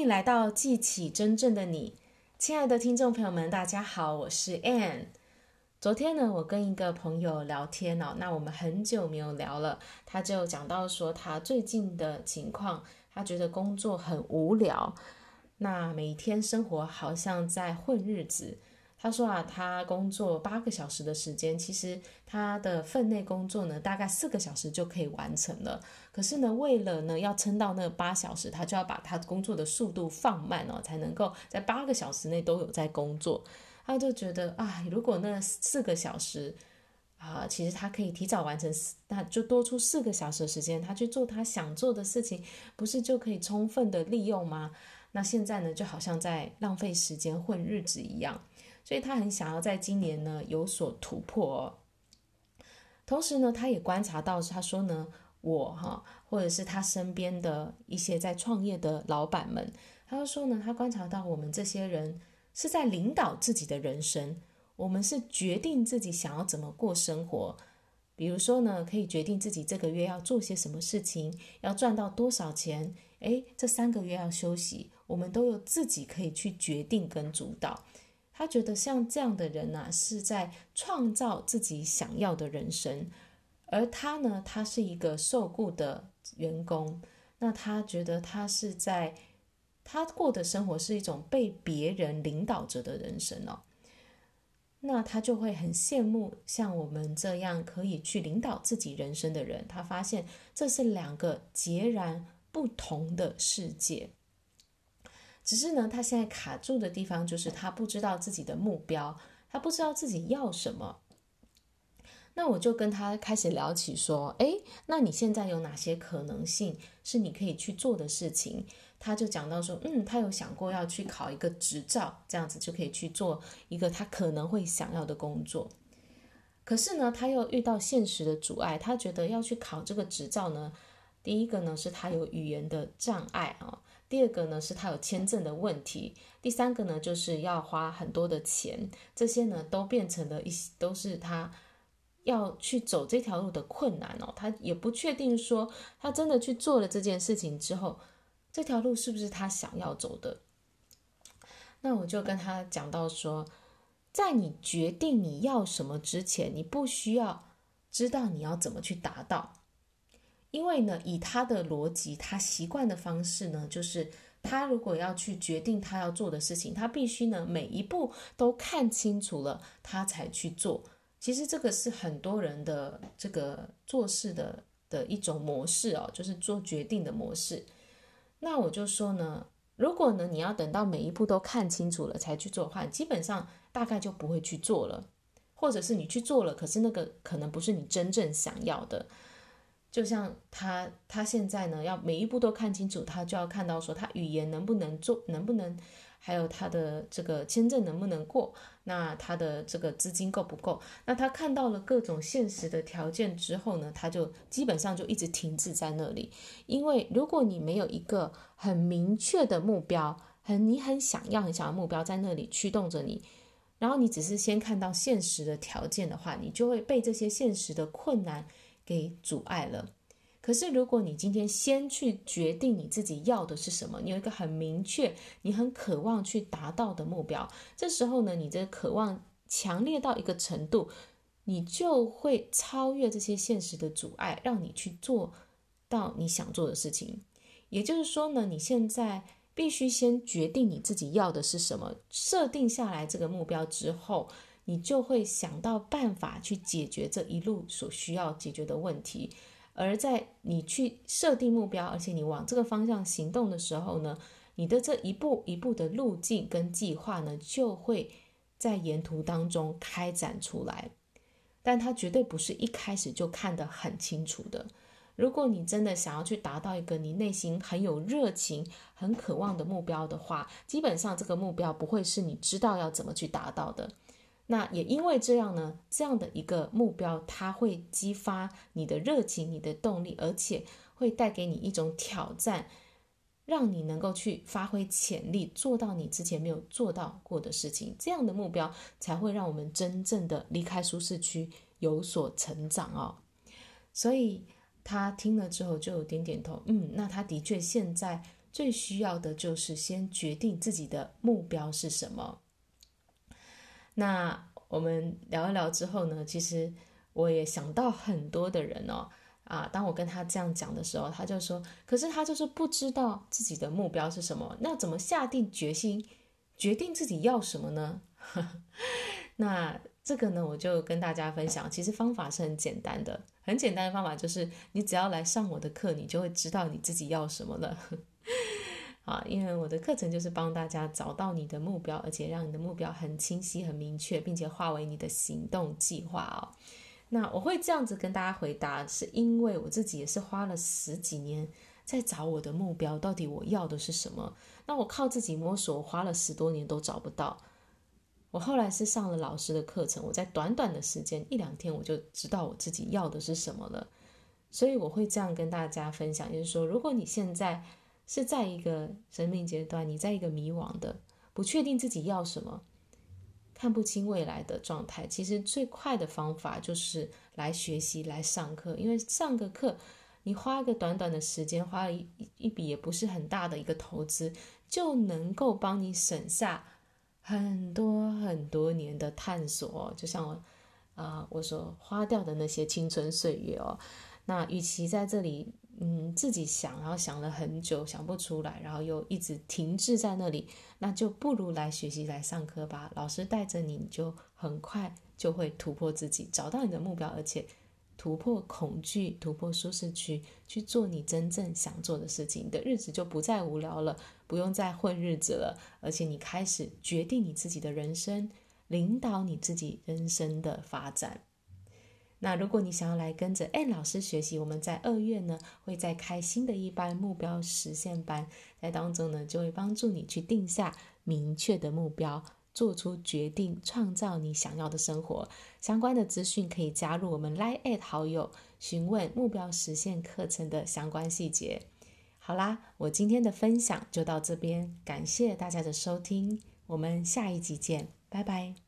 迎来到记起真正的你，亲爱的听众朋友们，大家好，我是 Ann。昨天呢，我跟一个朋友聊天哦，那我们很久没有聊了，他就讲到说他最近的情况，他觉得工作很无聊，那每天生活好像在混日子。他说啊，他工作八个小时的时间，其实他的分内工作呢，大概四个小时就可以完成了。可是呢，为了呢要撑到那八小时，他就要把他工作的速度放慢哦，才能够在八个小时内都有在工作。他就觉得啊，如果那四个小时啊，其实他可以提早完成，那就多出四个小时的时间，他去做他想做的事情，不是就可以充分的利用吗？那现在呢，就好像在浪费时间混日子一样。所以他很想要在今年呢有所突破。同时呢，他也观察到，他说呢，我哈，或者是他身边的一些在创业的老板们，他就说呢，他观察到我们这些人是在领导自己的人生，我们是决定自己想要怎么过生活。比如说呢，可以决定自己这个月要做些什么事情，要赚到多少钱，诶，这三个月要休息，我们都有自己可以去决定跟主导。他觉得像这样的人呢、是在创造自己想要的人生，而他呢，他是一个受雇的员工，那他觉得他是在他过的生活是一种被别人领导着的人生哦，那他就会很羡慕像我们这样可以去领导自己人生的人，他发现这是两个截然不同的世界。只是呢，他现在卡住的地方就是他不知道自己的目标，他不知道自己要什么。那我就跟他开始聊起说，诶，那你现在有哪些可能性是你可以去做的事情？他就讲到说，嗯，他有想过要去考一个执照，这样子就可以去做一个他可能会想要的工作。可是呢，他又遇到现实的阻碍，他觉得要去考这个执照呢，第一个呢是他有语言的障碍啊。第二个呢，是他有签证的问题；第三个呢，就是要花很多的钱。这些呢，都变成了一些，都是他要去走这条路的困难哦。他也不确定说，他真的去做了这件事情之后，这条路是不是他想要走的？那我就跟他讲到说，在你决定你要什么之前，你不需要知道你要怎么去达到。因为呢，以他的逻辑，他习惯的方式呢，就是他如果要去决定他要做的事情，他必须呢每一步都看清楚了，他才去做。其实这个是很多人的这个做事的的一种模式哦，就是做决定的模式。那我就说呢，如果呢你要等到每一步都看清楚了才去做的话，基本上大概就不会去做了，或者是你去做了，可是那个可能不是你真正想要的。就像他，他现在呢，要每一步都看清楚，他就要看到说他语言能不能做，能不能，还有他的这个签证能不能过，那他的这个资金够不够？那他看到了各种现实的条件之后呢，他就基本上就一直停滞在那里。因为如果你没有一个很明确的目标，很你很想要很想要目标在那里驱动着你，然后你只是先看到现实的条件的话，你就会被这些现实的困难。给阻碍了。可是，如果你今天先去决定你自己要的是什么，你有一个很明确、你很渴望去达到的目标，这时候呢，你的渴望强烈到一个程度，你就会超越这些现实的阻碍，让你去做到你想做的事情。也就是说呢，你现在必须先决定你自己要的是什么，设定下来这个目标之后。你就会想到办法去解决这一路所需要解决的问题，而在你去设定目标，而且你往这个方向行动的时候呢，你的这一步一步的路径跟计划呢，就会在沿途当中开展出来。但它绝对不是一开始就看得很清楚的。如果你真的想要去达到一个你内心很有热情、很渴望的目标的话，基本上这个目标不会是你知道要怎么去达到的。那也因为这样呢，这样的一个目标，它会激发你的热情、你的动力，而且会带给你一种挑战，让你能够去发挥潜力，做到你之前没有做到过的事情。这样的目标才会让我们真正的离开舒适区，有所成长哦。所以他听了之后就有点点头，嗯，那他的确现在最需要的就是先决定自己的目标是什么。那我们聊一聊之后呢，其实我也想到很多的人哦，啊，当我跟他这样讲的时候，他就说，可是他就是不知道自己的目标是什么，那怎么下定决心决定自己要什么呢？那这个呢，我就跟大家分享，其实方法是很简单的，很简单的方法就是，你只要来上我的课，你就会知道你自己要什么了。啊，因为我的课程就是帮大家找到你的目标，而且让你的目标很清晰、很明确，并且化为你的行动计划哦。那我会这样子跟大家回答，是因为我自己也是花了十几年在找我的目标，到底我要的是什么？那我靠自己摸索，花了十多年都找不到。我后来是上了老师的课程，我在短短的时间一两天，我就知道我自己要的是什么了。所以我会这样跟大家分享，就是说，如果你现在是在一个生命阶段，你在一个迷惘的、不确定自己要什么、看不清未来的状态，其实最快的方法就是来学习、来上课。因为上个课，你花个短短的时间，花了一一笔也不是很大的一个投资，就能够帮你省下很多很多年的探索。就像我啊、我所花掉的那些青春岁月哦，那与其在这里。嗯，自己想，然后想了很久，想不出来，然后又一直停滞在那里，那就不如来学习，来上课吧。老师带着你，你就很快就会突破自己，找到你的目标，而且突破恐惧，突破舒适区，去做你真正想做的事情。你的日子就不再无聊了，不用再混日子了，而且你开始决定你自己的人生，领导你自己人生的发展。那如果你想要来跟着 Ann 老师学习，我们在二月呢会再开新的一班目标实现班，在当中呢就会帮助你去定下明确的目标，做出决定，创造你想要的生活。相关的资讯可以加入我们 Line@ 好友，询问目标实现课程的相关细节。好啦，我今天的分享就到这边，感谢大家的收听，我们下一集见，拜拜。